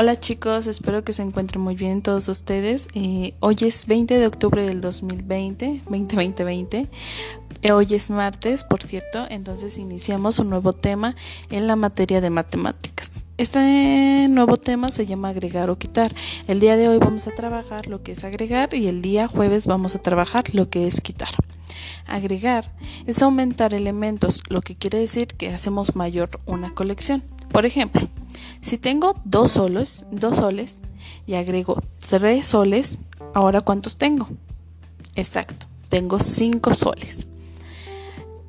Hola chicos, espero que se encuentren muy bien todos ustedes. Eh, hoy es 20 de octubre del 2020, 2020. Eh, hoy es martes, por cierto, entonces iniciamos un nuevo tema en la materia de matemáticas. Este nuevo tema se llama agregar o quitar. El día de hoy vamos a trabajar lo que es agregar y el día jueves vamos a trabajar lo que es quitar. Agregar es aumentar elementos, lo que quiere decir que hacemos mayor una colección. Por ejemplo, si tengo dos soles, dos soles y agrego tres soles, ahora ¿cuántos tengo? Exacto, tengo cinco soles.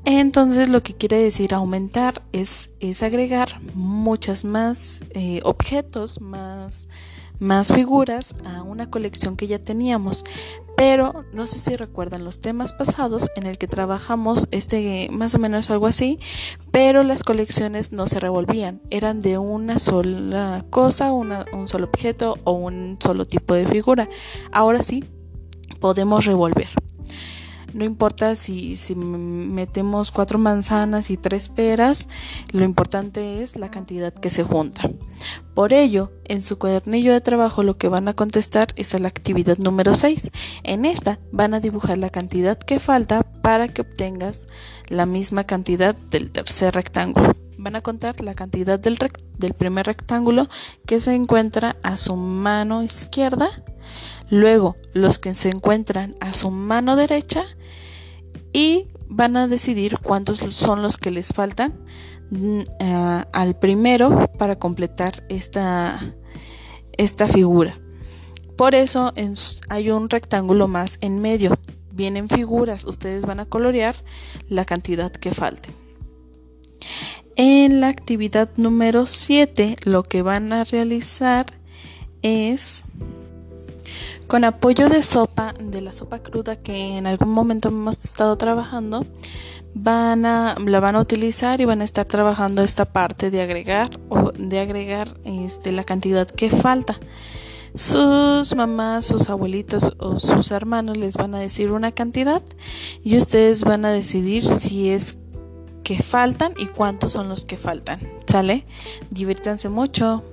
Entonces lo que quiere decir aumentar es, es agregar muchas más eh, objetos, más, más figuras a una colección que ya teníamos. Pero no sé si recuerdan los temas pasados en el que trabajamos este más o menos algo así, pero las colecciones no se revolvían, eran de una sola cosa, un solo objeto o un solo tipo de figura. Ahora sí podemos revolver. No importa si, si metemos cuatro manzanas y tres peras, lo importante es la cantidad que se junta. Por ello, en su cuadernillo de trabajo lo que van a contestar es a la actividad número 6. En esta van a dibujar la cantidad que falta para que obtengas la misma cantidad del tercer rectángulo. Van a contar la cantidad del, del primer rectángulo que se encuentra a su mano izquierda luego los que se encuentran a su mano derecha y van a decidir cuántos son los que les faltan mm, eh, al primero para completar esta, esta figura. Por eso hay un rectángulo más en medio. Vienen figuras, ustedes van a colorear la cantidad que falte. En la actividad número 7 lo que van a realizar es con apoyo de sopa, de la sopa cruda que en algún momento hemos estado trabajando, van a, la van a utilizar y van a estar trabajando esta parte de agregar o de agregar este, la cantidad que falta. Sus mamás, sus abuelitos o sus hermanos les van a decir una cantidad y ustedes van a decidir si es que faltan y cuántos son los que faltan. ¿Sale? Diviértanse mucho.